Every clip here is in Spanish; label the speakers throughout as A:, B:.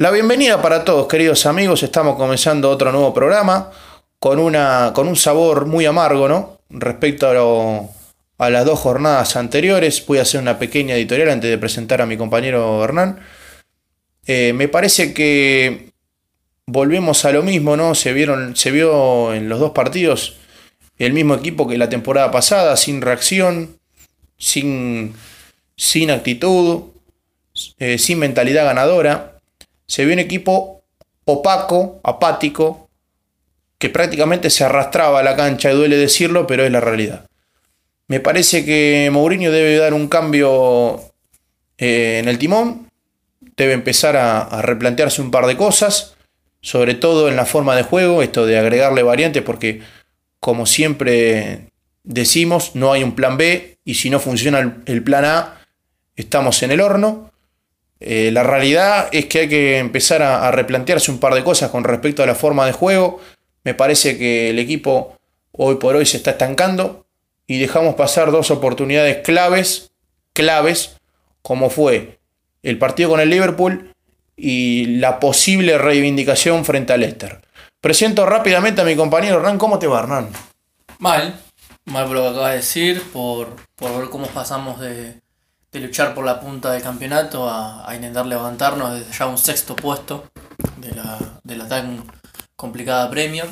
A: La bienvenida para todos, queridos amigos. Estamos comenzando otro nuevo programa con, una, con un sabor muy amargo, ¿no? Respecto a, las dos jornadas anteriores. Voy a hacer una pequeña editorial antes de presentar a mi compañero Hernán. Eh, me parece que volvemos a lo mismo, ¿no? Se, vieron, se vio en los dos partidos el mismo equipo que la temporada pasada, sin reacción, sin, sin actitud, eh, sin mentalidad ganadora se vio un equipo opaco, apático, que prácticamente se arrastraba a la cancha, y duele decirlo, pero es la realidad. Me parece que Mourinho debe dar un cambio eh, en el timón, debe empezar a, replantearse un par de cosas, sobre todo en la forma de juego, esto de agregarle variantes, porque como siempre decimos, no hay un plan B y si no funciona el plan A, estamos en el horno. Eh, la realidad es que hay que empezar a, replantearse un par de cosas con respecto a la forma de juego. Me parece que el equipo hoy por hoy se está estancando y dejamos pasar dos oportunidades claves, claves, como fue el partido con el Liverpool y la posible reivindicación frente al Leicester. Presento rápidamente a mi compañero Hernán. ¿Cómo te va, Hernán?
B: Mal, mal por lo que acabas de decir, por, por ver cómo pasamos de, de luchar por la punta del campeonato a, a, intentar levantarnos desde ya un sexto puesto de la, de la tan complicada Premier.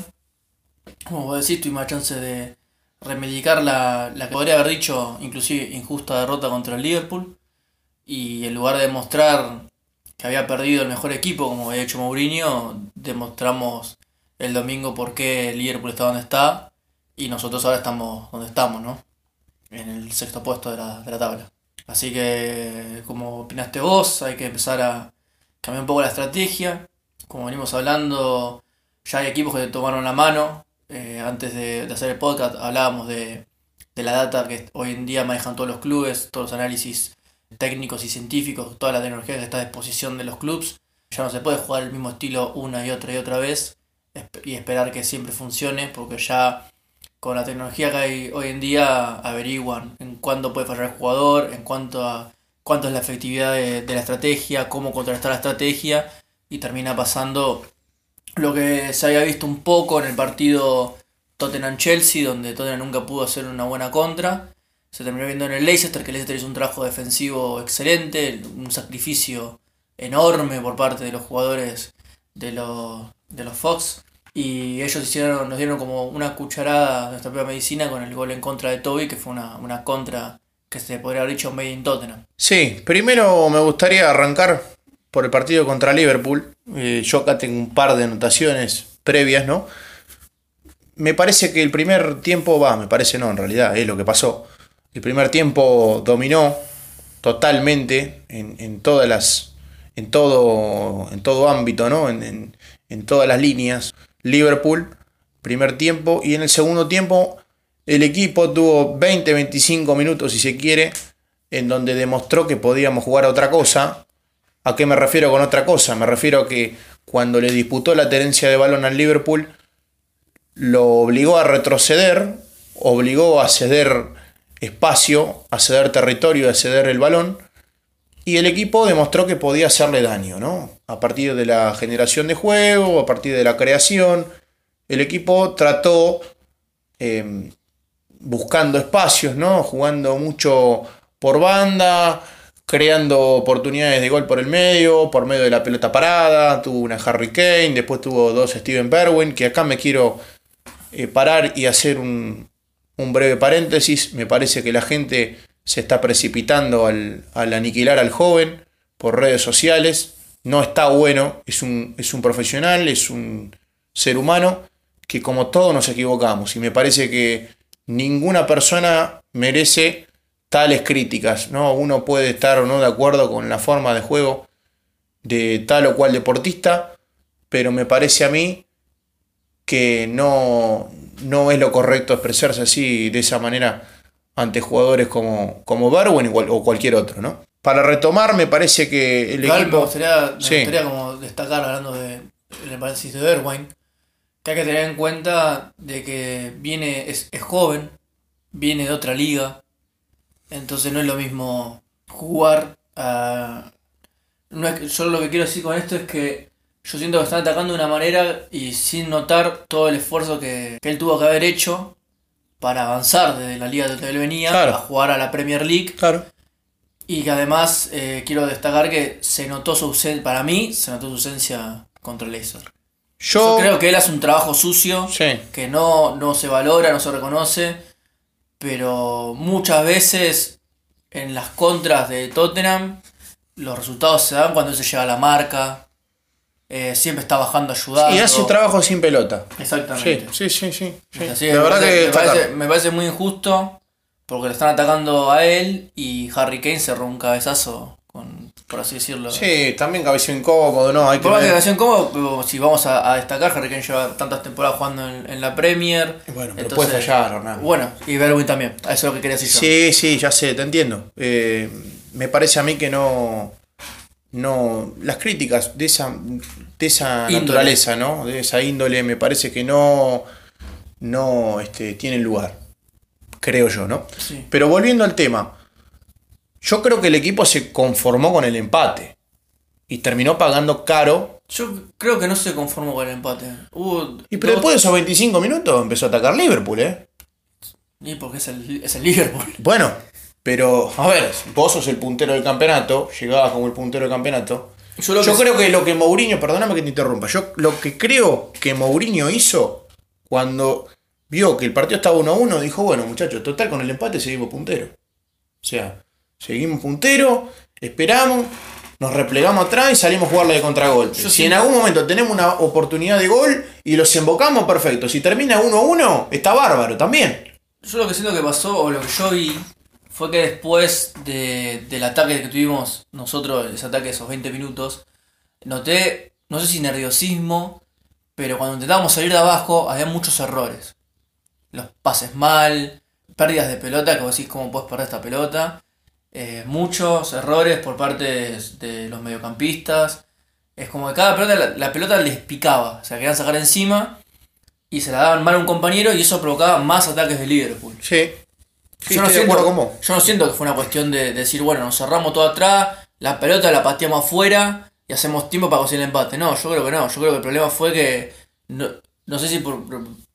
B: Como vos decís, tuvimos la chance de remedicar la, la que podría haber dicho inclusive injusta derrota contra el Liverpool y en lugar de demostrar que había perdido el mejor equipo como había hecho Mourinho, demostramos el domingo por qué el Liverpool está donde está y nosotros ahora estamos donde estamos, ¿no? En el sexto puesto de la, de la tabla. Así que, como opinaste vos, hay que empezar a cambiar un poco la estrategia. Como venimos hablando, ya hay equipos que tomaron la mano. Eh, antes de, hacer el podcast hablábamos de, de, la data que hoy en día manejan todos los clubes, todos los análisis técnicos y científicos, toda la tecnología que está a disposición de los clubes. Ya no se puede jugar el mismo estilo una y otra y otra vez y esperar que siempre funcione porque ya con la tecnología que hay hoy en día averiguan en cuándo puede fallar el jugador, en cuánto a cuánto es la efectividad de, la estrategia, cómo contrastar la estrategia y termina pasando lo que se había visto un poco en el partido Tottenham-Chelsea, donde Tottenham nunca pudo hacer una buena contra. Se terminó viendo en el Leicester, que Leicester hizo un trabajo defensivo excelente, un sacrificio enorme por parte de los jugadores de de los Fox. Y ellos hicieron, nos dieron como una cucharada de nuestra propia medicina con el gol en contra de Toby, que fue una, una contra que se podría haber dicho made in Tottenham.
A: Sí, primero me gustaría arrancar por el partido contra Liverpool. Eh, yo acá tengo un par de anotaciones previas, ¿no? Me parece que el primer tiempo va, me parece no, en realidad es lo que pasó. El primer tiempo dominó totalmente en, en todas las. en todo. en todo ámbito, ¿no? En, en, en todas las líneas. Liverpool, primer tiempo, y en el segundo tiempo el equipo tuvo 20-25 minutos, si se quiere, en donde demostró que podíamos jugar a otra cosa. ¿A qué me refiero con otra cosa? Me refiero a que cuando le disputó la tenencia de balón al Liverpool, lo obligó a retroceder, obligó a ceder espacio, a ceder territorio, a ceder el balón, y el equipo demostró que podía hacerle daño, ¿no? A partir de la generación de juego, a partir de la creación, el equipo trató eh, buscando espacios, ¿no? Jugando mucho por banda, creando oportunidades de gol por el medio, por medio de la pelota parada, tuvo una Harry Kane, después tuvo dos Steven Berwin, que acá me quiero eh, parar y hacer un, breve paréntesis, me parece que la gente se está precipitando al, aniquilar al joven por redes sociales. No está bueno, es un, es un profesional, es un ser humano que como todos nos equivocamos y me parece que ninguna persona merece tales críticas, ¿no? Uno puede estar o no de acuerdo con la forma de juego de tal o cual deportista, pero me parece a mí que no, no es lo correcto expresarse así de esa manera ante jugadores como, como o cualquier otro, ¿no? Para retomar, me parece que el
B: Igual
A: equipo...
B: Me gustaría, me sí. gustaría como destacar, hablando de, del paréntesis de Berwin, que hay que tener en cuenta de que viene, es, es joven, viene de otra liga, entonces no es lo mismo jugar a, no es yo lo que quiero decir con esto es que yo siento que están atacando de una manera y sin notar todo el esfuerzo que, que él tuvo que haber hecho para avanzar desde la liga donde él venía
A: Claro.
B: a jugar a la Premier League
A: Claro.
B: Y que además eh, quiero destacar que se notó su ausencia, para mí se notó su ausencia contra Leicester.
A: Yo,
B: Yo creo que él hace un trabajo sucio
A: Sí.
B: que no, no se valora, no se reconoce, pero muchas veces en las contras de Tottenham los resultados se dan cuando él se lleva la marca, eh, siempre está bajando ayudando.
A: Y hace un trabajo sin pelota.
B: Exactamente.
A: sí, sí, sí. sí.
B: Así
A: La
B: me
A: verdad
B: parece-
A: que
B: me,
A: destacar.
B: parece, me parece muy injusto porque le están atacando a él y Harry Kane cerró un cabezazo, con, por así decirlo.
A: Sí, también cabeceo incómodo, ¿no? Hay que
B: Por más que como, pero si vamos a, a destacar, Harry Kane lleva tantas temporadas jugando en, en la Premier.
A: Bueno, pero
B: entonces-
A: puede fallar, Hernán.
B: Bueno, y Berwin también, eso es lo que quería decir yo.
A: Sí, sí, ya sé, te entiendo. Eh, me parece a mí que no. No. Las críticas de esa, de esa
B: Índole.
A: naturaleza, ¿no? De esa índole, me parece que no. No este, tienen lugar. Creo yo, ¿no?
B: Sí.
A: Pero volviendo al tema. Yo creo que el equipo se conformó con el empate. Y terminó pagando caro.
B: Yo creo que no se conformó con el empate. Hubo
A: Y pero
B: dos-
A: después de esos 25 minutos empezó a atacar Liverpool, ¿eh?
B: Y porque es el, es el Liverpool.
A: Bueno, pero, a ver, vos sos el puntero del campeonato, llegabas como el puntero del campeonato.
B: Yo lo
A: Yo
B: que-
A: creo que lo que Mourinho, perdóname que te interrumpa, yo lo que creo que Mourinho hizo cuando vio que el partido estaba 1-1, dijo, bueno muchachos, total con el empate seguimos puntero. O sea, seguimos puntero, esperamos, nos replegamos atrás y salimos a jugarle de contragolpe.
B: Yo
A: si en algún momento tenemos una oportunidad de gol y los embocamos, perfecto. Si termina 1-1, está bárbaro también.
B: Yo lo que siento que pasó, o lo que yo vi, fue que después de- del ataque que tuvimos nosotros, ese ataque de esos 20 minutos, noté, no sé si nerviosismo, pero cuando intentábamos salir de abajo había muchos errores. Los pases mal, pérdidas de pelota, que vos decís cómo puedes perder esta pelota. eh, muchos errores por parte de, de los mediocampistas. Es como que cada pelota, la, la pelota les picaba, se la querían sacar encima y se la daban mal a un compañero y eso provocaba más ataques de Liverpool.
A: Sí. Sí,
B: yo, no
A: de
B: siento, yo no que fue una cuestión de, de decir, bueno, nos cerramos todo atrás, la pelota la pateamos afuera y hacemos tiempo para conseguir el empate. No, yo creo que no. Yo creo que el problema fue que, no, no sé si por,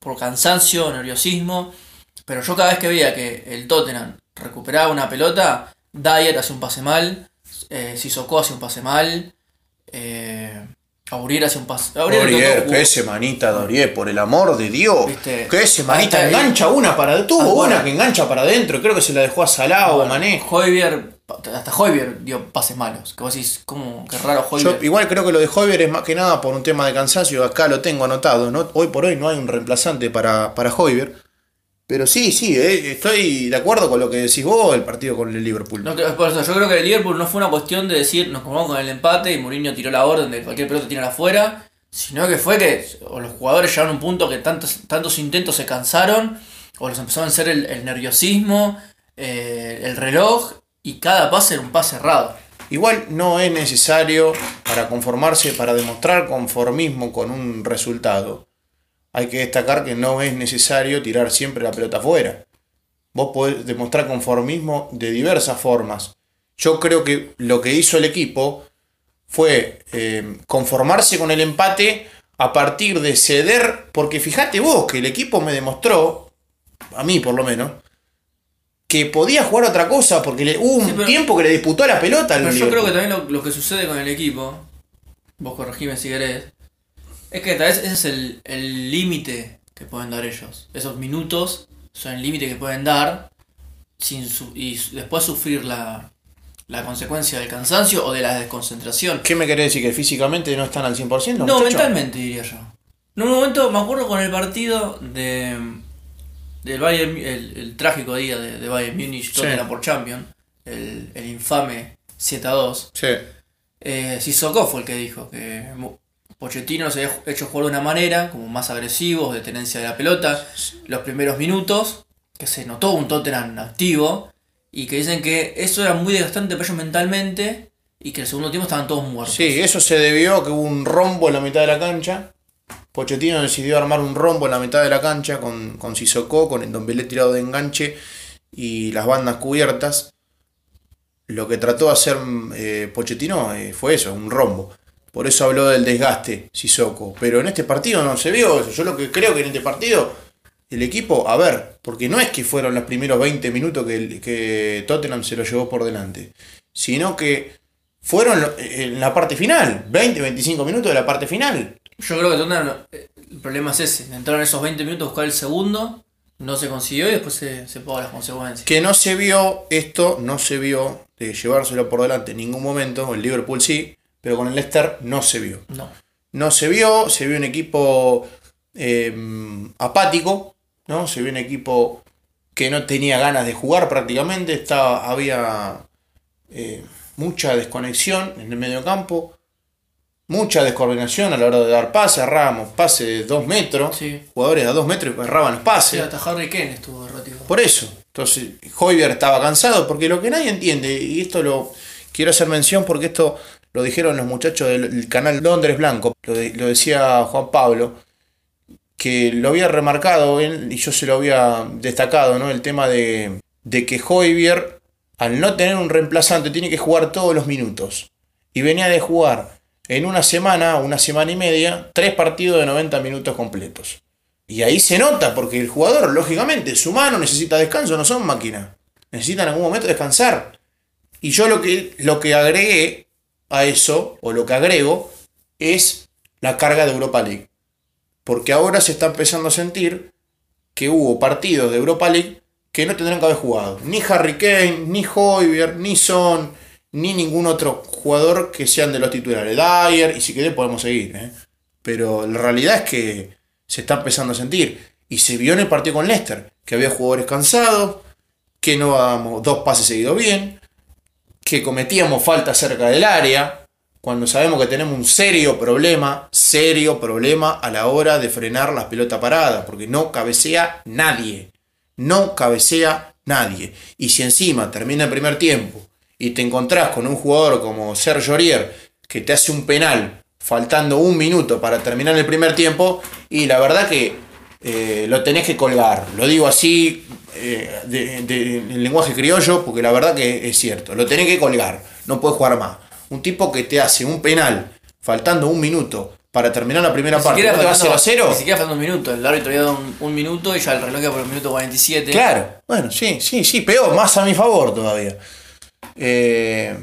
B: por- cansancio, nerviosismo, pero yo cada vez que veía que el Tottenham recuperaba una pelota, Dyer hace un pase mal, eh, Sissoko hace un pase mal, eh, Aurier hace un pase... Aurier tocó-
A: qué semanita Dorier, por el amor de Dios.
B: Viste,
A: Qué semanita engancha una para. Tuvo
B: Ah, bueno.
A: una que engancha para adentro. Creo que se la dejó a Salado o Mané.
B: Hoybier, hasta Hoybier dio pases malos. Que vos decís, ¿cómo? Qué raro
A: Yo
B: Hoybier.
A: igual creo que lo de Hoybier es más que nada por un tema de cansancio. Acá lo tengo anotado. ¿no? Hoy por hoy no hay un reemplazante para, para Hoybier. Pero sí, sí, eh, estoy de acuerdo con lo que decís vos, el partido con el Liverpool.
B: No, que- por eso, yo creo que el Liverpool no fue una cuestión de decir nos conformamos con el empate y Mourinho tiró la orden de cualquier pelota tirar afuera, sino que fue que o los jugadores llegaron a un punto que tantos, tantos intentos se cansaron, o los empezó a vencer el, el nerviosismo, eh, el reloj, y cada pase era un pase errado.
A: Igual no es necesario para conformarse, para demostrar conformismo con un resultado. Hay que destacar que no es necesario tirar siempre la pelota afuera. Vos podés demostrar conformismo de diversas formas. Yo creo que lo que hizo el equipo fue eh, conformarse con el empate a partir de ceder, porque fíjate vos que el equipo me demostró, a mí por lo menos, que podía jugar otra cosa, porque le, hubo un
B: Sí, pero-
A: tiempo que le disputó la pelota al
B: Pero yo
A: Liverpool.
B: creo que también lo, lo que sucede con el equipo, vos corregime si querés, es que tal vez ese es el el límite que pueden dar ellos. Esos minutos son el límite que pueden dar sin su- y después sufrir la, la consecuencia del cansancio o de la desconcentración.
A: ¿Qué me querés decir? ¿Que físicamente no están al 100%?
B: No,
A: muchacho?
B: mentalmente diría yo. En un momento me acuerdo con el partido de del Bayern, el, el trágico día de, de Bayern Múnich,
A: Sí.
B: Tottenham por Champion, el, el infame 7 a 2.
A: Sí.
B: Eh, Sissoko fue el que dijo que Pochettino se había hecho jugar de una manera, como más agresivos, de tenencia de la pelota, los primeros minutos, que se notó un Tottenham activo, y que dicen que eso era muy desgastante para ellos mentalmente, y que el segundo tiempo estaban todos muertos.
A: Sí, eso se debió a que hubo un rombo en la mitad de la cancha. Pochettino decidió armar un rombo en la mitad de la cancha con, con Sissoko, con el Dombelé tirado de enganche y las bandas cubiertas. lo que trató de hacer eh, Pochettino eh, fue eso, un rombo. Por eso habló del desgaste Sissoko. Pero en este partido no se vio eso. Yo lo que creo que en este partido el equipo, a ver, porque no es que fueron los primeros 20 minutos que, que Tottenham se lo llevó por delante, sino que fueron en la parte final, 20, 25 minutos de la parte final.
B: Yo creo que Tottenham, eh, el problema es ese, entraron esos 20 minutos a buscar el segundo, no se consiguió y después se, se pagó las consecuencias.
A: Que no se vio esto, no se vio de llevárselo por delante en ningún momento, el Liverpool sí, pero con el Leicester no se vio.
B: No.
A: No se vio, se vio un equipo eh, apático, ¿no? Se vio un equipo que no tenía ganas de jugar prácticamente, estaba, había eh, mucha desconexión en el medio campo, mucha descoordinación a la hora de dar pases, errábamos pases de 2 metros,
B: Sí.
A: jugadores a 2 metros erraban los
B: Sí,
A: pases.
B: hasta Harry Kane estuvo errático.
A: Por eso. Entonces, Hoybier estaba cansado, porque lo que nadie entiende, y esto lo quiero hacer mención porque esto lo dijeron los muchachos del del canal Londres Blanco, lo, de- lo decía Juan Pablo, que lo había remarcado él y yo se lo había destacado, ¿no? El tema de, de que Hoybier, al no tener un reemplazante, tiene que jugar todos los minutos. Y venía de jugar en una semana, una semana y media, tres partidos de 90 minutos completos. Y ahí se nota, porque el jugador, lógicamente, es humano, necesita descanso, no son máquinas. Necesitan en algún momento descansar. Y yo lo que, lo que agregué a eso, o lo que agrego, es la carga de Europa League. Porque ahora se está empezando a sentir que hubo partidos de Europa League que no tendrán que haber jugado. Ni Harry Kane, ni Hoybier, ni Son, ni ningún otro jugador que sean de los titulares. Dyer, y si querés podemos seguir. ¿eh? Pero la realidad es que se está empezando a sentir. Y se vio en el partido con Leicester, que había jugadores cansados, que no dábamos dos pases seguidos bien, que cometíamos falta cerca del área, cuando sabemos que tenemos un serio problema, serio problema a la hora de frenar las pelotas paradas, porque no cabecea nadie, no cabecea nadie. Y si encima termina el primer tiempo y te encontrás con un jugador como Sergio Aurier, que te hace un penal faltando un minuto para terminar el primer tiempo, y la verdad que eh, lo tenés que colgar. Lo digo así eh, de- de- en lenguaje criollo, porque la verdad que es cierto. Lo tenés que colgar. No puedes jugar más. Un tipo que te hace un penal faltando un minuto para terminar la primera parte. ¿no te va a
B: faltando-
A: 0 a 0?
B: Ni siquiera faltando un minuto. El árbitro había dado un, un minuto y ya el reloj iba por el minuto 47.
A: Claro, bueno, sí, sí, sí, peor, más a mi favor todavía. Eh,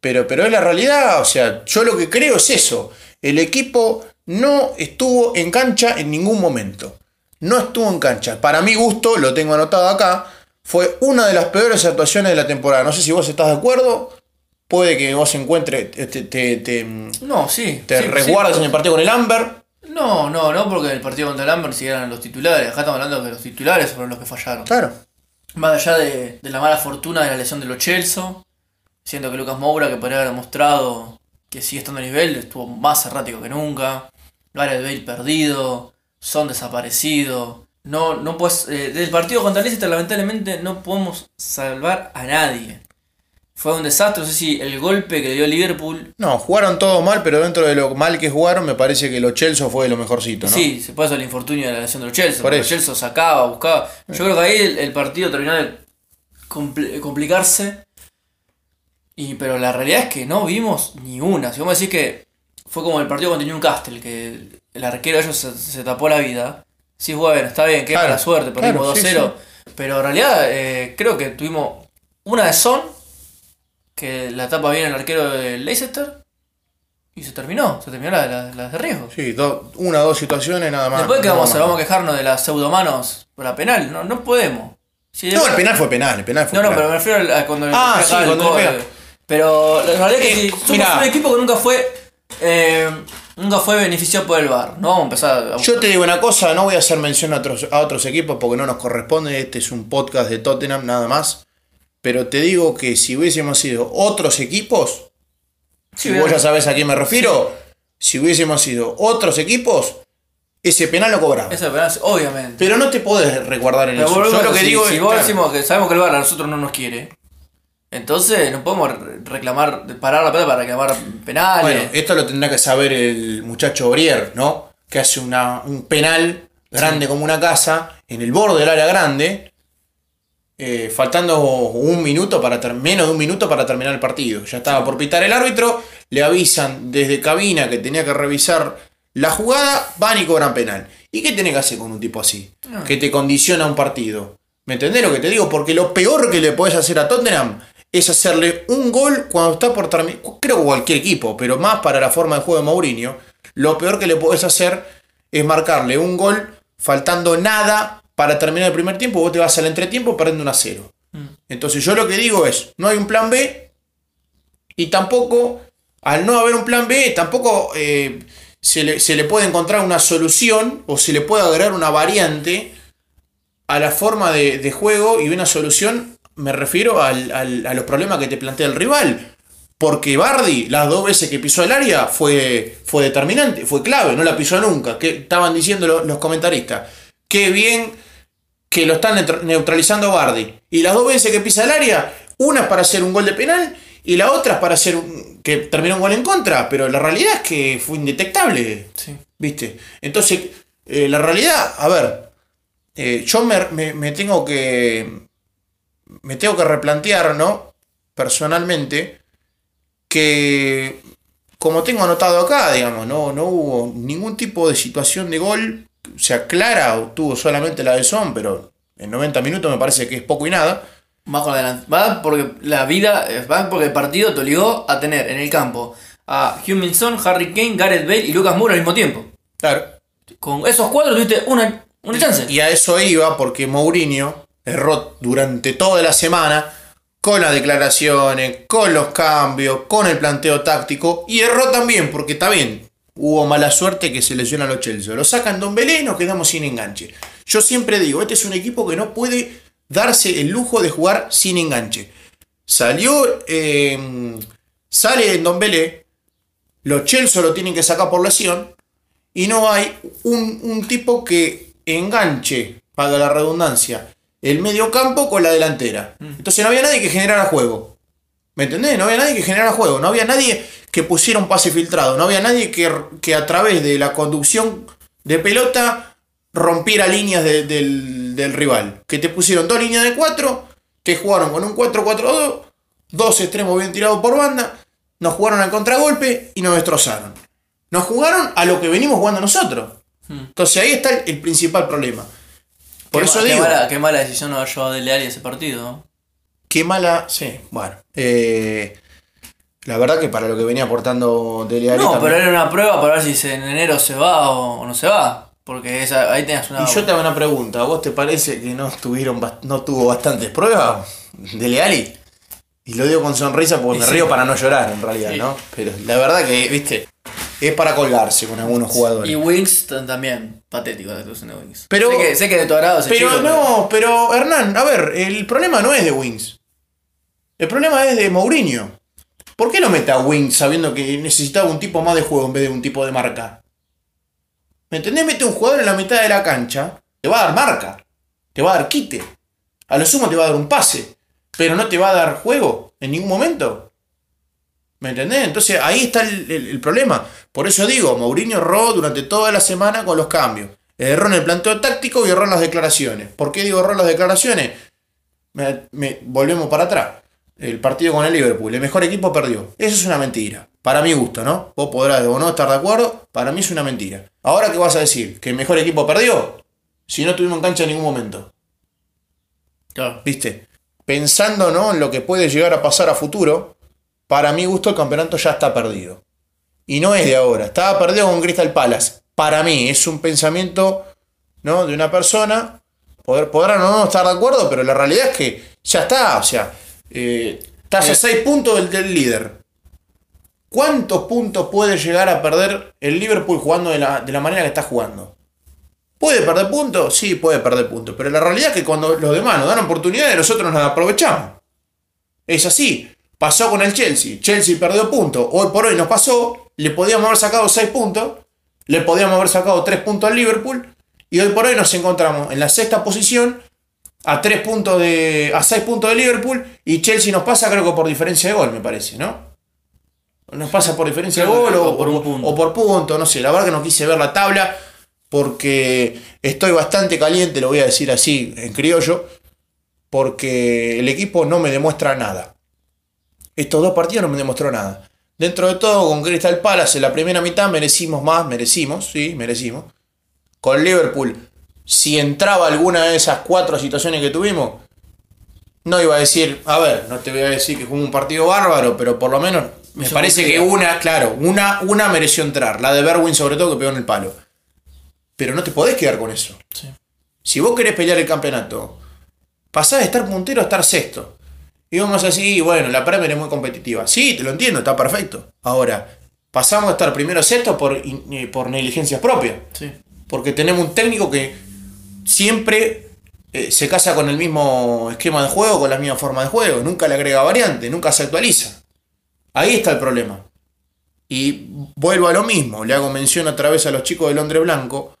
A: pero, pero es la realidad, o sea, yo lo que creo es eso. El equipo no estuvo en cancha en ningún momento. No estuvo en cancha. Para mi gusto, lo tengo anotado acá, fue una de las peores actuaciones de la temporada. No sé si vos estás de acuerdo. Puede que vos encuentres, te, te,
B: No, sí.
A: te
B: sí,
A: resguardes
B: sí,
A: en el partido con el Amber.
B: No, no, no, porque el partido contra el Amber sí eran los titulares. Acá estamos hablando de que los titulares fueron los que fallaron.
A: Claro.
B: Más allá de, de la mala fortuna de la lesión de los Chelsea, siento que Lucas Moura, que podría haber demostrado que sigue estando a nivel, estuvo más errático que nunca. Gareth Bale perdido, Son desaparecido. No, no puedes, eh, del partido contra Leicester, lamentablemente, no podemos salvar a nadie. Fue un desastre, no sé si el golpe que le dio Liverpool
A: No, jugaron todo mal, pero dentro de lo mal que jugaron, me parece que los Chelsea fue lo mejorcito, ¿no?
B: Sí, se pasó el infortunio de la lesión de los Chelsea.
A: Por eso.
B: Los Chelsea sacaba, buscaba. Yo creo que ahí el, el partido terminó de compl- complicarse. Y, pero la realidad es que no vimos ni una. Si vos me decís que fue como el partido contra Newcastle, que el, arquero de ellos se, se tapó la vida. Sí, bueno, está bien, qué
A: Claro,
B: mala suerte, perdimos
A: claro, sí,
B: 2-0. Pero en realidad eh, creo que tuvimos una de Son, que la tapa bien el arquero de Leicester. Y se terminó, se terminó la, la- la de riesgo.
A: Sí, do- una o dos situaciones nada más.
B: Después que
A: no
B: vamos, a,
A: más.
B: vamos a quejarnos de las pseudomanos por la penal, no, no podemos. Si
A: No, el penal fue penal, el penal fue
B: No, no,
A: penal.
B: pero me refiero a a cuando
A: Ah,
B: pega
A: sí,
B: el
A: cuando pega.
B: Pero la realidad es que
A: Eh,
B: si somos
A: mirá.
B: un equipo que nunca fue eh, nunca fue beneficiado por el VAR. No vamos a empezar a
A: Yo te digo una cosa, no voy a hacer mención a otros, a otros equipos porque no nos corresponde, este es un podcast de Tottenham nada más. Pero te digo que si hubiésemos sido otros equipos,
B: Sí,
A: si vos ya sabés a quién me refiero, si hubiésemos sido otros equipos, ese penal lo cobraba.
B: Eso es penal, obviamente.
A: Pero no te podés resguardar en
B: Pero
A: eso. Yo lo
B: a-
A: que
B: si,
A: digo
B: si
A: es.
B: vos
A: claro,
B: decimos que sabemos que el VAR a nosotros no nos quiere, entonces no podemos re- reclamar, parar la pelota para reclamar penales.
A: Bueno, esto lo tendrá que saber el muchacho Brier, ¿no? Que hace una, un penal grande como una casa en el borde del área grande eh, faltando un minuto para menos de un minuto para terminar el partido. Ya estaba por pitar el árbitro, le avisan desde cabina que tenía que revisar la jugada, van y cobran penal. ¿Y qué tiene que hacer con un tipo así? Que te condiciona un partido. ¿Me entendés lo que te digo? Porque lo peor que le podés hacer a Tottenham es hacerle un gol cuando está por terminar. Creo que cualquier equipo, pero más para la forma de juego de Mourinho. Lo peor que le podés hacer es marcarle un gol faltando nada para terminar el primer tiempo. Vos te vas al entretiempo perdiendo un a 0. Entonces yo lo que digo es, no hay un plan B y tampoco, al no haber un plan B, tampoco eh, se, le, se le puede encontrar una solución o se le puede agregar una variante a la forma de, de juego y una solución, me refiero al- al- a los problemas que te plantea el rival. Porque Bardi, las dos veces que pisó el área, fue, fue determinante, fue clave, no la pisó nunca. Que estaban diciendo lo- los comentaristas. Qué bien que lo están neutr- neutralizando Bardi. Y las dos veces que pisa el área, una es para hacer un gol de penal y la otra es para hacer un, que terminó un gol en contra. Pero la realidad es que fue indetectable.
B: Sí.
A: ¿Viste? Entonces, eh, la realidad, a ver, eh, yo me, me- me tengo que. Me tengo que replantear, ¿no? Personalmente, que como tengo anotado acá, digamos, no, no hubo ningún tipo de situación de gol, o sea, clara, o tuvo solamente la de Son, pero en 90 minutos me parece que es poco y nada.
B: Va con la delan- Va porque la vida. eh, Va porque el partido te obligó a tener en el campo a Huminson, Harry Kane, Gareth Bale y Lucas Moura al mismo tiempo.
A: Claro.
B: Con esos cuatro tuviste una, una chance.
A: Y a eso iba porque Mourinho erró durante toda la semana con las declaraciones, con los cambios, con el planteo táctico. Y erró también porque está bien. Hubo mala suerte que se lesionan los Chelsea. Lo sacan Don Belé y nos quedamos sin enganche. Yo siempre digo, este es un equipo que no puede darse el lujo de jugar sin enganche. Salió, eh, sale Don Belé, los Chelsea lo tienen que sacar por lesión y no hay un, un tipo que enganche, para la redundancia, el medio campo con la delantera. Entonces no había nadie que generara juego. ¿Me entendés? No había nadie que generara juego. No había nadie que pusiera un pase filtrado. No había nadie que, que a través de la conducción de pelota rompiera líneas de- del, del rival. Que te pusieron dos líneas de cuatro, te jugaron con un 4-4-2, dos extremos bien tirados por banda, nos jugaron al contragolpe y nos destrozaron. Nos jugaron a lo que venimos jugando nosotros. Entonces ahí está el, el principal problema. Por
B: Qué
A: eso
B: ma- qué
A: digo,
B: mala, qué mala decisión no haber llevado Dele Alli ese partido.
A: Qué mala. Sí, bueno. eh, la verdad que para lo que venía aportando Dele Alli
B: No,
A: también-
B: pero era una prueba para ver si se- en enero se va o, o no se va. Porque esa, ahí tenías una.
A: Y yo te hago una pregunta. ¿A vos te parece que no, tuvieron, no tuvo bastantes pruebas Dele Alli? Y lo digo con sonrisa porque
B: Y
A: me
B: sí.
A: río para no llorar en realidad,
B: Sí.
A: ¿no? Pero la verdad que, viste, es para colgarse con algunos jugadores.
B: Y Wings también, patético la actuación de Wings.
A: Pero-
B: sé, que, sé que de tu agrado
A: Pero
B: chico,
A: no, pero Hernán, a ver, el problema no es de Wings. El problema es de Mourinho. ¿Por qué no mete a Wings sabiendo que necesitaba un tipo más de juego en vez de un tipo de marca? ¿Me entendés? Mete un jugador en la mitad de la cancha, te va a dar marca, te va a dar quite. A lo sumo te va a dar un pase, pero no te va a dar juego en ningún momento. ¿Me entendés? Entonces ahí está el problema. Por eso digo, Mourinho erró durante toda la semana con los cambios. Erró en el planteo táctico y erró en las declaraciones. ¿Por qué digo erró en las declaraciones? Me- me- volvemos para atrás. El partido con el Liverpool. El mejor equipo perdió. Eso es una mentira. Para mi gusto, ¿no? Vos podrás o no estar de acuerdo. Para mí es una mentira. Ahora, ¿qué vas a decir? ¿Que el mejor equipo perdió? Si no tuvimos en cancha en ningún momento.
B: Claro.
A: ¿Viste? Pensando ¿no? en lo que puede llegar a pasar a futuro, para mi gusto el campeonato ya está perdido. Y no es de ahora, estaba perdido con Crystal Palace. Para mí es un pensamiento ¿no? de una persona, poder, podrán o no estar de acuerdo, pero la realidad es que ya está, o sea, eh, estás a
B: Eh.
A: 6 puntos del, del líder. ¿Cuántos puntos puede llegar a perder el Liverpool jugando de la, de la manera que está jugando? ¿Puede perder puntos? Sí, puede perder puntos. Pero la realidad es que cuando los demás nos dan oportunidades, nosotros nos las aprovechamos. Es así. Pasó con el Chelsea. Chelsea perdió puntos. Hoy por hoy nos pasó. Le podíamos haber sacado 6 puntos. Le podíamos haber sacado 3 puntos al Liverpool. Y hoy por hoy nos encontramos en la sexta posición. A 3 puntos de. a 6 puntos de Liverpool. Y Chelsea nos pasa, creo que por diferencia de gol, me parece, ¿no? Nos pasa por diferencia de gol o,
B: por un punto.
A: o por punto, no sé. La verdad que no quise ver la tabla porque estoy bastante caliente, lo voy a decir así en criollo, porque el equipo no me demuestra nada. Estos dos partidos no me demostró nada. Dentro de todo, con Crystal Palace en la primera mitad merecimos más, merecimos, sí, merecimos. Con Liverpool, si entraba alguna de esas cuatro situaciones que tuvimos, no iba a decir, a ver, no te voy a decir que fue un partido bárbaro, pero por lo menos me parece que una, claro, una, una mereció entrar. La de Berwin sobre todo que pegó en el palo. Pero no te podés quedar con eso.
B: Sí.
A: Si vos querés pelear el campeonato, pasás de estar puntero a estar sexto. Y vamos así, bueno, la Premier es muy competitiva. Sí, te lo entiendo, está perfecto. Ahora, pasamos a estar primero a sexto por, eh, por negligencias propias.
B: Sí.
A: Porque tenemos un técnico que siempre eh, se casa con el mismo esquema de juego, con la misma forma de juego. Nunca le agrega variante, nunca se actualiza. Ahí está el problema. Y vuelvo a lo mismo, le hago mención otra vez a los chicos de Londres Blanco,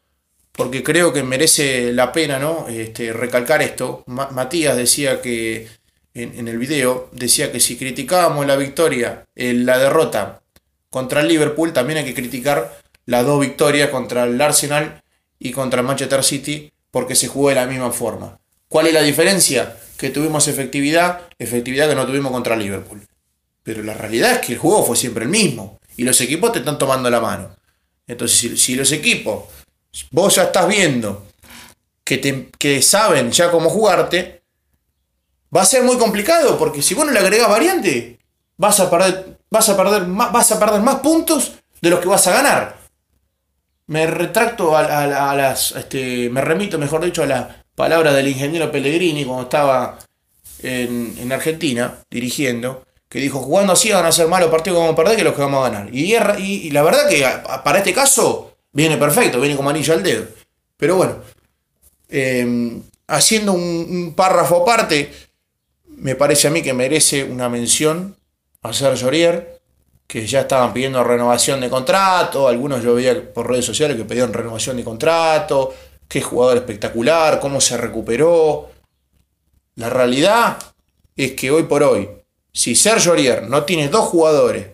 A: porque creo que merece la pena ¿no? este, recalcar esto. Ma- Matías decía que en, en el video, decía que si criticábamos la victoria, eh, la derrota contra el Liverpool, también hay que criticar las dos victorias contra el Arsenal y contra el Manchester City, porque se jugó de la misma forma. ¿Cuál es la diferencia? Que tuvimos efectividad, efectividad que no tuvimos contra Liverpool. Pero la realidad es que el juego fue siempre el mismo. Y los equipos te están tomando la mano. Entonces, si, si los equipos, vos ya estás viendo que, te- que saben ya cómo jugarte, va a ser muy complicado. Porque si vos no le agregás variante, vas a perder, vas a perder, más, vas a perder más puntos de los que vas a ganar. Me retracto a, a- a las. Este, me remito, mejor dicho, a las palabras del ingeniero Pellegrini cuando estaba en, en Argentina dirigiendo, que dijo, jugando así van a ser malos partidos que vamos a perder que los que vamos a ganar. Y, y- y la verdad que para este caso viene perfecto, viene como anillo al dedo. Pero bueno, eh, haciendo un, un párrafo aparte, me parece a mí que merece una mención a Sergio Aurier, que ya estaban pidiendo renovación de contrato, algunos yo veía por redes sociales que pedían renovación de contrato, qué jugador espectacular, cómo se recuperó. La realidad es que hoy por hoy, si Sergio Aurier no tiene dos jugadores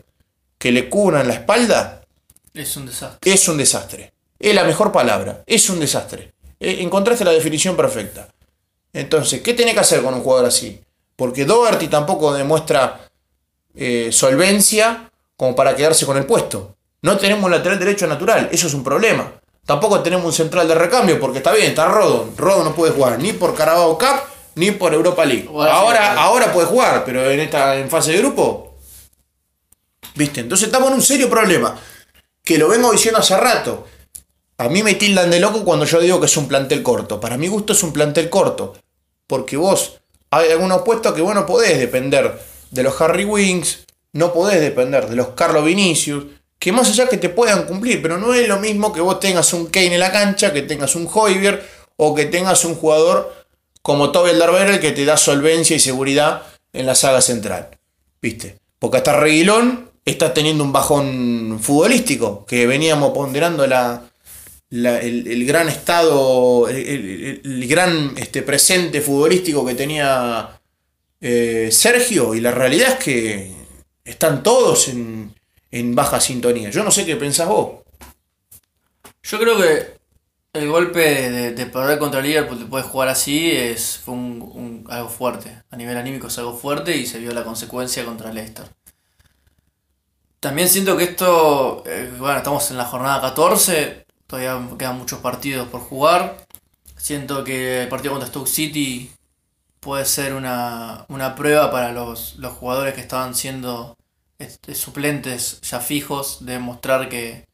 A: que le cubran la espalda,
B: Es un desastre.
A: es un desastre. Es la mejor palabra, es un desastre. Eh, Encontraste la definición perfecta. Entonces, ¿qué tiene que hacer con un jugador así? Porque Doherty tampoco demuestra eh, solvencia como para quedarse con el puesto. No tenemos lateral derecho natural, eso es un problema. Tampoco tenemos un central de recambio, porque está bien, está Rodon. Rodon no puede jugar ni por Carabao Cup ni por Europa League.
B: Bueno,
A: Ahora, ahora puede jugar, pero en esta en fase de grupo. ¿Viste? Entonces estamos en un serio problema. Que lo vengo diciendo hace rato. A mí me tildan de loco cuando yo digo que es un plantel corto. Para mi gusto es un plantel corto. Porque vos hay algunos puestos que vos no podés depender de los Harry Wings, no podés depender de los Carlos Vinicius, que más allá que te puedan cumplir, pero no es lo mismo que vos tengas un Kane en la cancha, que tengas un Hoiber o que tengas un jugador como Toby Alderweireld que te da solvencia y seguridad en la saga central. ¿Viste? Porque hasta Reguilón está teniendo un bajón futbolístico, que veníamos ponderando la, la- el, el gran estado, el, el- el gran este, presente futbolístico que tenía eh, Sergio, y la realidad es que están todos en, en baja sintonía. Yo no sé qué pensás vos.
B: Yo creo que el golpe de, de perder contra Liverpool después de jugar así es, fue un, algo fuerte. A nivel anímico es algo fuerte y se vio la consecuencia contra Leicester. También siento que esto, eh, bueno, estamos en la jornada 14, todavía quedan muchos partidos por jugar. Siento que el partido contra Stoke City puede ser una, una prueba para los, los jugadores que estaban siendo este, suplentes ya fijos, de mostrar que,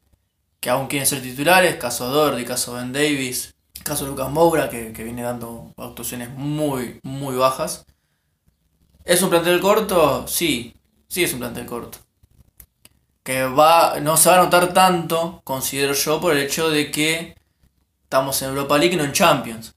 B: que aún quieren ser titulares, caso Doherty, caso Ben Davis, caso Lucas Moura, que, que viene dando actuaciones muy, muy bajas. ¿Es un plantel corto? Sí, sí es un plantel corto. Que va, no se va a notar tanto, considero yo, por el hecho de que estamos en Europa League y no en Champions.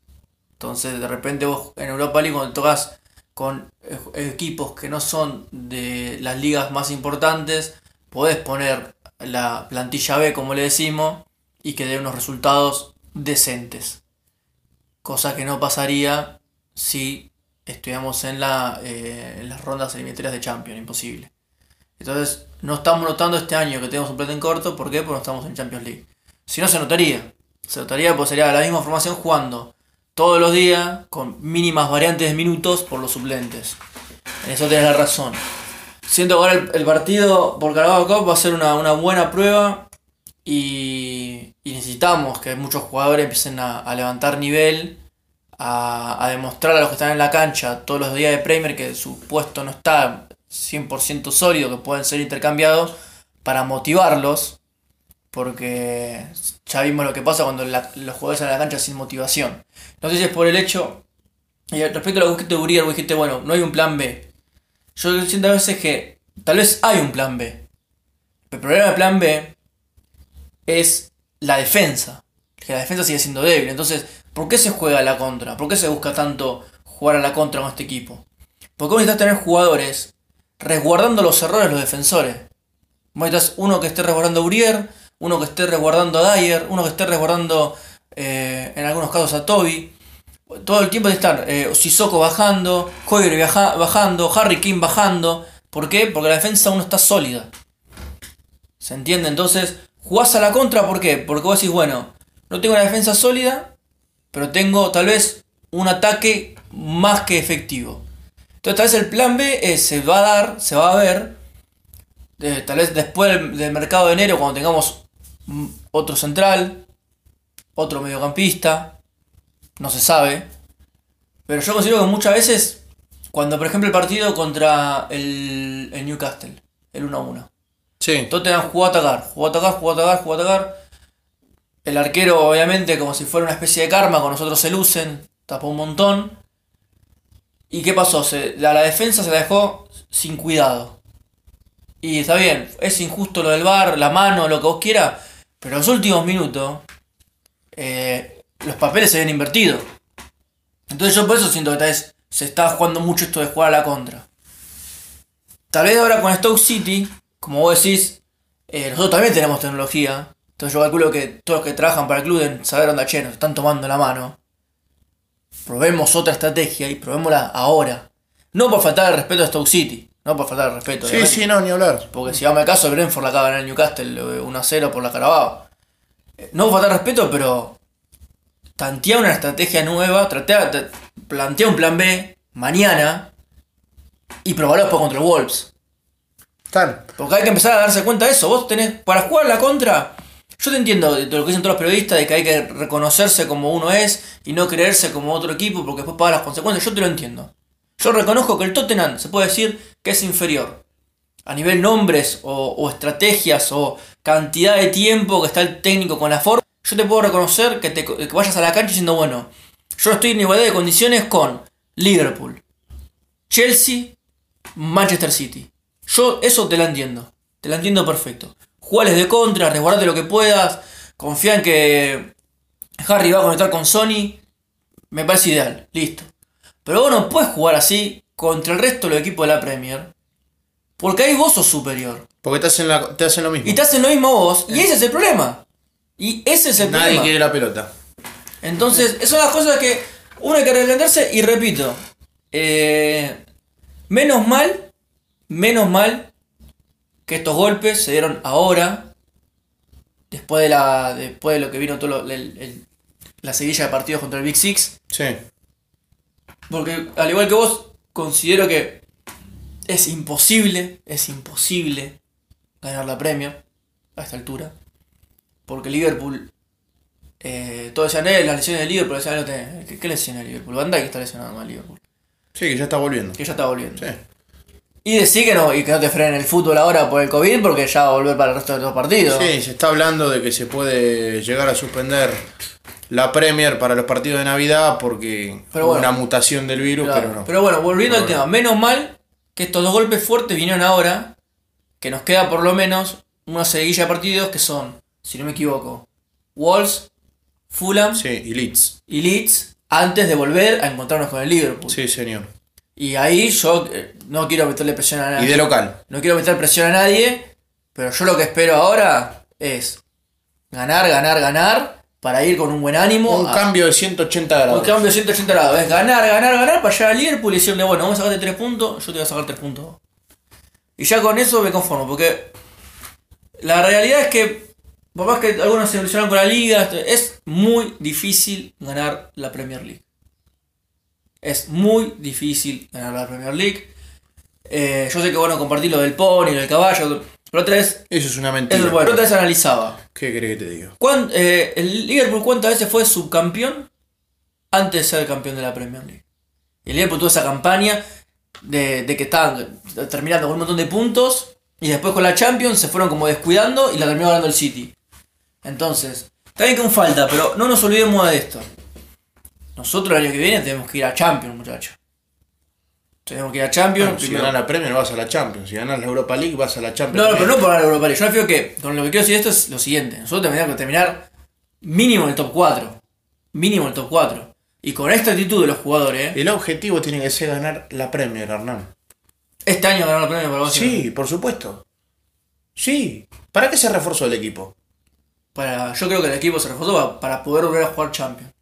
B: Entonces, de repente vos en Europa League cuando tocas con eh, equipos que no son de las ligas más importantes, podés poner la plantilla B, como le decimos, y que dé unos resultados decentes. Cosa que no pasaría si estuviéramos en, la, eh, en las rondas eliminatorias de Champions, imposible. Entonces, no estamos notando este año que tenemos un plantel corto, ¿por qué? Porque no estamos en Champions League. Si no, se notaría. Se notaría porque sería la misma formación jugando todos los días con mínimas variantes de minutos por los suplentes. En eso tienes la razón. Siento que ahora el, el partido por Carabao Cup va a ser una, una buena prueba y, y necesitamos que muchos jugadores empiecen a, a levantar nivel, a, a demostrar a los que están en la cancha todos los días de Premier que su puesto no está 100% sólido, que pueden ser intercambiados, para motivarlos, porque ya vimos lo que pasa cuando los jugadores salen a la cancha sin motivación. No sé si es por el hecho, y respecto a lo que dijiste Uriel, vos dijiste, bueno, no hay un plan B. Yo siento a veces que tal vez hay un plan B. El problema del plan B es la defensa. Que la defensa sigue siendo débil. Entonces, ¿por qué se juega a la contra? ¿Por qué se busca tanto jugar a la contra con este equipo? Porque vos necesitas tener jugadores resguardando los errores de los defensores. Vos necesitas uno que esté resguardando a Urier, uno que esté resguardando a Dyer, uno que esté resguardando eh, en algunos casos a Toby. Todo el tiempo de estar eh, Sissoko bajando, Hoyer bajando, Harry King bajando. ¿Por qué? Porque la defensa aún no está sólida. ¿Se entiende? Entonces, jugás a la contra, ¿por qué? Porque vos decís, bueno, no tengo una defensa sólida, pero tengo tal vez un ataque más que efectivo. Entonces, tal vez el plan B se va a dar, se va a ver, eh, tal vez después del, mercado de enero, cuando tengamos otro central, otro mediocampista, no se sabe. Pero yo considero que muchas veces, cuando por ejemplo el partido contra el, el Newcastle, el 1-1.
A: Sí.
B: Tottenham jugó a atacar, jugó a atacar, jugó a atacar, jugó a atacar. El arquero, obviamente, como si fuera una especie de karma, con nosotros se lucen, tapó un montón. ¿Y qué pasó? Se, la, la defensa se la dejó sin cuidado. Y está bien, es injusto lo del bar, la mano, lo que vos quieras, pero en los últimos minutos eh, los papeles se habían invertido. Entonces yo por eso siento que tal vez se está jugando mucho esto de jugar a la contra. Tal vez ahora con Stoke City, como vos decís, eh, nosotros también tenemos tecnología. Entonces yo calculo que todos los que trabajan para el club deben saber onda, che, nos están tomando la mano. Probemos otra estrategia y probémosla ahora. No por faltar el respeto a Stoke City. No por faltar respeto.
A: Sí,
B: obviamente.
A: sí, no, ni hablar.
B: Porque si vamos al caso, Brentford la acaba de ganar el Newcastle eh, 1-0 por la Carabao. Eh, No por faltar respeto, pero tantea una estrategia nueva, tratea, tra- plantea un plan B mañana y probarlo después contra el Wolves.
A: Tal.
B: Porque hay que empezar a darse cuenta de eso. Vos tenés, para jugar la contra, yo te entiendo de lo que dicen todos los periodistas, de que hay que reconocerse como uno es y no creerse como otro equipo porque después paga las consecuencias. Yo te lo entiendo. Yo reconozco que el Tottenham se puede decir que es inferior. A nivel nombres o, estrategias o cantidad de tiempo que está el técnico con la forma, yo te puedo reconocer que, te, que vayas a la cancha diciendo, bueno, yo estoy en igualdad de condiciones con Liverpool, Chelsea, Manchester City. Yo eso te la entiendo. Te la entiendo perfecto. Jugales de contra, resguardate lo que puedas. Confía en que Harry va a conectar con Sony. Me parece ideal. Listo. Pero vos no puedes jugar así contra el resto de los equipos de la Premier. Porque ahí vos sos superior.
A: Porque te hacen, la- te hacen lo mismo.
B: Y te hacen lo mismo vos. Y ese es el problema. Y ese es el
A: Nadie
B: problema.
A: quiere la pelota.
B: Entonces, esas son las cosas que uno hay que replantearse y repito, eh, menos mal, menos mal que estos golpes se dieron ahora, después de la después de lo que vino todo lo- el- el- la seguilla de partidos contra el Big Six,
A: Sí.
B: porque al igual que vos, considero que es imposible, es imposible ganar la Premier a esta altura. Porque Liverpool, eh, todos decían, eh, las lesiones de Liverpool, decían, no te- ¿qué, qué lesiones de Liverpool? Van Dijk está lesionado más Liverpool,
A: Sí, que ya está volviendo.
B: que ya está volviendo.
A: Sí.
B: Y decir que no, y que no te frenen el fútbol ahora por el COVID, porque ya va a volver para el resto de los partidos.
A: Sí, se está hablando de que se puede llegar a suspender la Premier para los partidos de Navidad porque
B: Pero
A: hubo
B: bueno.
A: una mutación del virus,
B: Claro.
A: pero no.
B: Pero bueno, volviendo
A: Pero
B: al tema, menos mal que estos dos golpes fuertes vinieron ahora, que nos queda por lo menos una seguilla de partidos que son, si no me equivoco, Wolves, Fulham
A: Sí, y Leeds.
B: y Leeds, antes de volver a encontrarnos con el Liverpool.
A: Sí, señor.
B: Y ahí yo eh, no quiero meterle presión a
A: Y
B: nadie.
A: de local.
B: No quiero meter presión a nadie, pero yo lo que espero ahora es ganar, ganar, ganar, para ir con un buen ánimo.
A: Un
B: a-
A: cambio de 180 grados.
B: un cambio de 180 grados. Es ganar, ganar, ganar para llegar al Liverpool y decirle, bueno, vamos a sacarte 3 puntos, yo te voy a sacar 3 puntos. Y ya con eso me conformo, porque la realidad es que Por más que algunos se ilusionan con la liga, es muy difícil ganar la Premier League. Es muy difícil ganar la Premier League. Eh, yo sé que bueno, compartí lo del pony, lo del caballo, pero otra vez,
A: Eso es una mentira.
B: eso, bueno, analizaba.
A: ¿Qué crees que te digo?
B: ¿Cuán- eh, el Liverpool cuántas veces fue subcampeón antes de ser campeón de la Premier League? Y el Liverpool tuvo esa campaña de, de que estaban terminando con un montón de puntos y después con la Champions se fueron como descuidando y la terminó ganando el City. Entonces, está bien con falta, pero no nos olvidemos de esto. Nosotros el año que viene tenemos que ir a Champions, muchachos. Tenemos que ir a Champions.
A: Bueno, si ganas la Premier vas a la Champions. Si ganas la Europa League vas a la Champions.
B: No, no, pero no por ganar Europa League. Yo refiero que con lo que quiero decir esto es lo siguiente. Nosotros tendríamos que terminar mínimo en el top 4. Mínimo el top 4. Y con esta actitud de los jugadores.
A: El objetivo tiene que ser ganar la Premier, Hernán.
B: este año ganar la premio para vos.
A: Sí, por supuesto. Sí. ¿Para qué se reforzó el equipo?
B: Para, yo creo que el equipo se reforzó pa- para poder volver a jugar Champions.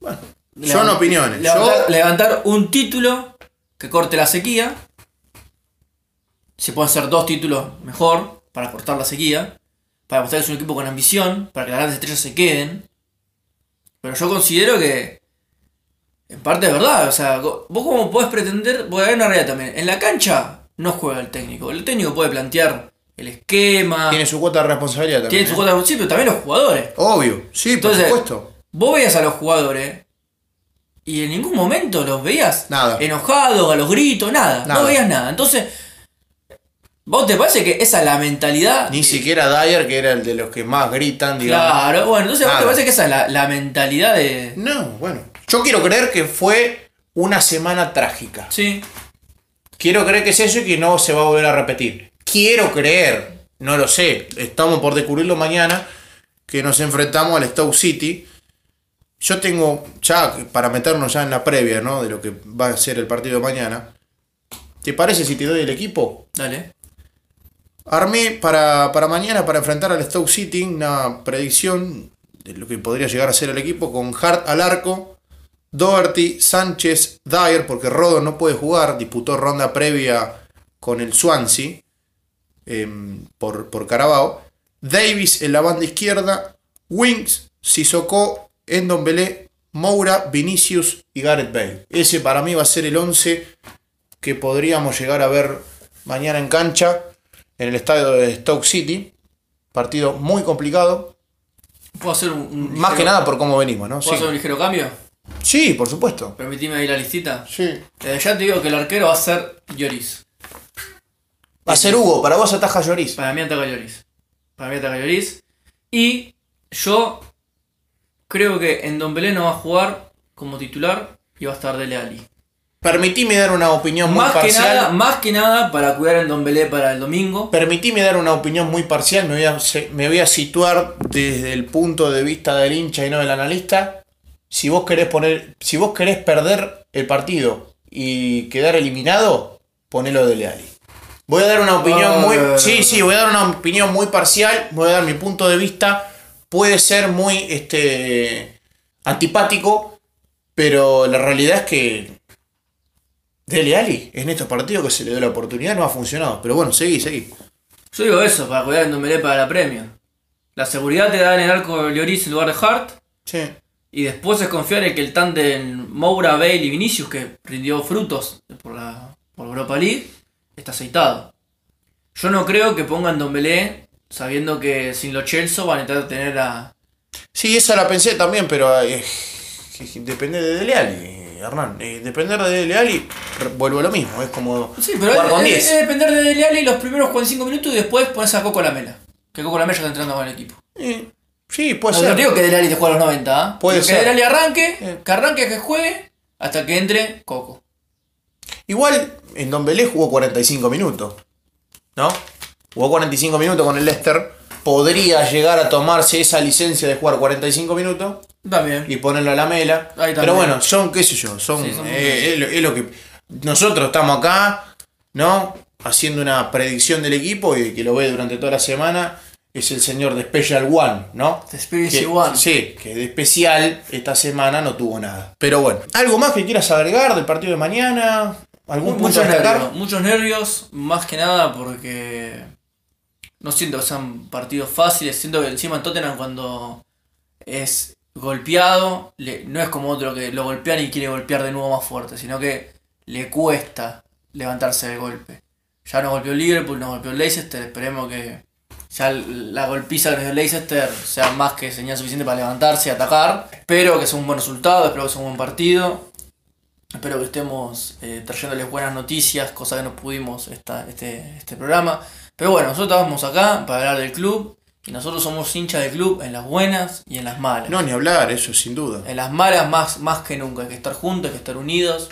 A: Bueno,
B: Levant-
A: son opiniones.
B: Levantar,
A: Yo,
B: levantar un título que corte la sequía. Si pueden ser dos títulos, mejor, para cortar la sequía. Para mostrar que es un equipo con ambición, para que las grandes estrellas se queden. Pero yo considero que, en parte es verdad. O sea, vos como podés pretender, voy a ver una realidad también. En la cancha no juega el técnico. El técnico puede plantear el esquema,
A: tiene su cuota de responsabilidad también.
B: tiene su
A: ¿eh?
B: cuota de principio, también los jugadores.
A: Obvio, sí,
B: Entonces,
A: por supuesto.
B: Vos veías a los jugadores y en ningún momento los veías
A: Nada.
B: enojados, a los gritos, nada.
A: Nada.
B: No veías nada. Entonces, ¿vos te parece que esa es la mentalidad?
A: Ni siquiera Dyer, que era el de los que más gritan, digamos.
B: Claro, bueno, entonces ¿vos te
A: Nada.
B: parece que esa es la, la mentalidad de.
A: No, bueno. Yo quiero creer que fue una semana trágica.
B: Sí,
A: Quiero creer que es eso y que no se va a volver a repetir. Quiero creer, no lo sé, estamos por descubrirlo mañana, que nos enfrentamos al Stoke City. Yo tengo, ya para meternos ya en la previa, ¿no? De lo que va a ser el partido de mañana. ¿Te parece si te doy el equipo?
B: dale.
A: Armé para, para mañana, para enfrentar al Stoke City, una predicción de lo que podría llegar a ser el equipo con Hart al arco, Doherty, Sánchez, Dyer, porque Rodo no puede jugar, disputó ronda previa con el Swansea em, por, por Carabao, Davis en la banda izquierda, Wings, Sissoko, Endombele, Moura, Vinicius y Gareth Bale. Ese para mí va a ser el 11 que podríamos llegar a ver mañana en cancha en el estadio de Stoke City. Partido muy complicado,
B: ¿Puedo hacer un,
A: más
B: ligero-
A: que nada por cómo venimos, ¿no?
B: ¿Puedo
A: Sí,
B: hacer un ligero cambio?
A: Sí, por supuesto.
B: Permitime ahí la listita.
A: Sí.
B: Desde ya te digo que el arquero va a ser Lloris.
A: Va a ser Hugo, para vos ataja Lloris.
B: Para mí ataca Lloris. Para mí ataca Lloris. Y yo creo que en Don Belén no va a jugar como titular y va a estar Dele Alli.
A: Permitime dar una opinión muy
B: Más que,
A: parcial.
B: nada, más que nada para cuidar en Don Belé para el domingo.
A: Permitime dar una opinión muy parcial, me voy, a, se- me voy a situar desde el punto de vista del hincha y no del analista. Si vos querés poner, si vos querés perder el partido y quedar eliminado, ponelo de Leali. Voy a dar una opinión
B: Ah,
A: muy.
B: no, no,
A: Sí, sí, voy a dar una opinión muy parcial, voy a dar mi punto de vista. Puede ser muy este antipático, pero la realidad es que Dele Ali en estos partidos que se le dio la oportunidad no ha funcionado. Pero bueno, seguí, seguí.
B: Yo digo eso, para cuidar Belé para la Premier. La seguridad te da en el arco Lloris en lugar de Hart.
A: Sí.
B: Y después es confiar en que el tándem Moura, Bale y Vinicius, que rindió frutos por la por Europa League, está aceitado. Yo no creo que pongan Don Belé sabiendo que sin los Chelsea van a intentar tener a.
A: Sí, esa la pensé también, pero eh, depende de Dele Ali, Hernán. Eh, depender de Dele Ali, re- vuelvo a lo mismo. Es como
B: Sí, pero
A: jugar
B: es,
A: con
B: es-
A: 10.
B: es depender de Dele Alli los primeros 45 minutos y después pones a Coco Lamela. Que Coco Lamela ya está entrando con el equipo.
A: Eh, sí, puede
B: No,
A: ser.
B: no digo que Dele Alli te juegue a los 90, ¿ah?
A: Puede
B: Digo
A: ser.
B: Que Dele Alli arranque,
A: Eh.
B: que arranque, que juegue, hasta que entre Coco.
A: Igual en Don Belé jugó 45 minutos. ¿No? Jugó 45 minutos con el Leicester. Podría llegar a tomarse esa licencia de jugar 45 minutos
B: También.
A: y ponerlo a la mela.
B: Ahí.
A: Pero bueno, son, qué sé yo, son,
B: Sí, son
A: eh, es, lo, es lo que. Nosotros estamos acá, ¿no? Haciendo una predicción del equipo y que lo ve durante toda la semana es el señor de Special One, ¿no?
B: The
A: Que-
B: One.
A: Sí, que de especial esta semana no tuvo nada. Pero bueno, ¿algo más que quieras agregar del partido de mañana? ¿Algún punto
B: Muchos
A: destacar?
B: nervios, muchos nervios, más que nada porque no siento que sean partidos fáciles, siento que encima en Tottenham cuando es golpeado, le- no es como otro que lo golpean y quiere golpear de nuevo más fuerte, sino que le cuesta levantarse del golpe. Ya nos golpeó Liverpool, nos golpeó Leicester, esperemos que ya la golpiza que nos dio Leicester sea más que señal suficiente para levantarse y atacar. Espero que sea un buen resultado, espero que sea un buen partido. Espero que estemos eh, trayéndoles buenas noticias, cosa que no pudimos esta, este, este programa. Pero bueno, nosotros estamos acá para hablar del club. Y nosotros somos hinchas del club en las buenas y en las malas.
A: No, ni hablar, eso sin duda.
B: En las malas más, más que nunca, hay que estar juntos, hay que estar unidos.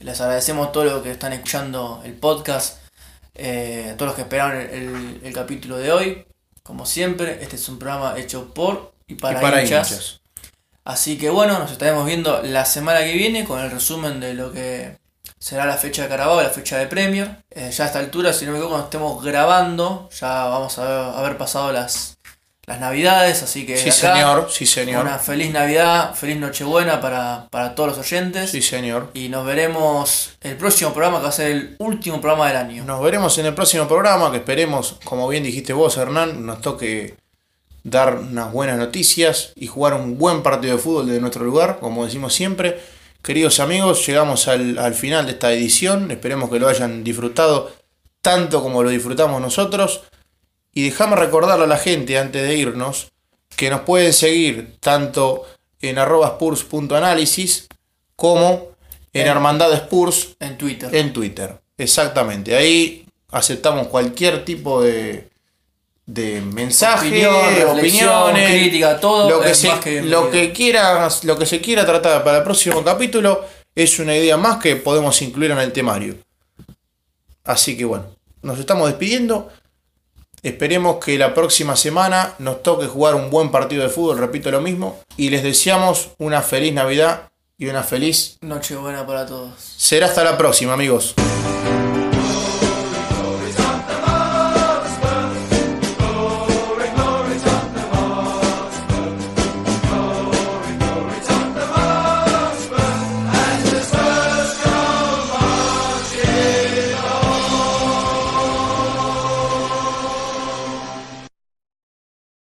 B: Les agradecemos a todos los que están escuchando el podcast, eh, a todos los que esperaron el, el- el capítulo de hoy. Como siempre, este es un programa hecho por y para,
A: y para
B: hinchas.
A: hinchas.
B: Así que bueno, nos estaremos viendo la semana que viene con el resumen de lo que será la fecha de Carabao, la fecha de Premier. Eh, ya a esta altura, si no me equivoco, cuando estemos grabando, ya vamos a haber pasado las, las navidades, así que
A: Sí,
B: acá,
A: señor, sí, señor.
B: una feliz Navidad, feliz Nochebuena para, para todos los oyentes.
A: Sí, señor.
B: Y nos veremos el próximo programa, que va a ser el último programa del año.
A: Nos veremos en el próximo programa, que esperemos, como bien dijiste vos, Hernán, nos toque dar unas buenas noticias y jugar un buen partido de fútbol de nuestro lugar, como decimos siempre. Queridos amigos, llegamos al, al final de esta edición, esperemos que lo hayan disfrutado tanto como lo disfrutamos nosotros. Y dejame recordarle a la gente antes de irnos que nos pueden seguir tanto en spurs.análisis como en
B: En-
A: Hermandad Spurs
B: En Twitter.
A: en Twitter. Exactamente. Ahí aceptamos cualquier tipo de, de mensaje,
B: Opinión,
A: opiniones,
B: crítica, todo
A: Lo que, se,
B: que
A: lo que quiera, lo que se quiera tratar para el próximo capítulo es una idea más que podemos incluir en el temario. Así que bueno, nos estamos despidiendo. Esperemos que la próxima semana nos toque jugar un buen partido de fútbol, repito lo mismo, y les deseamos una feliz Navidad y una feliz...
B: Nochebuena para todos.
A: Será hasta la próxima, amigos.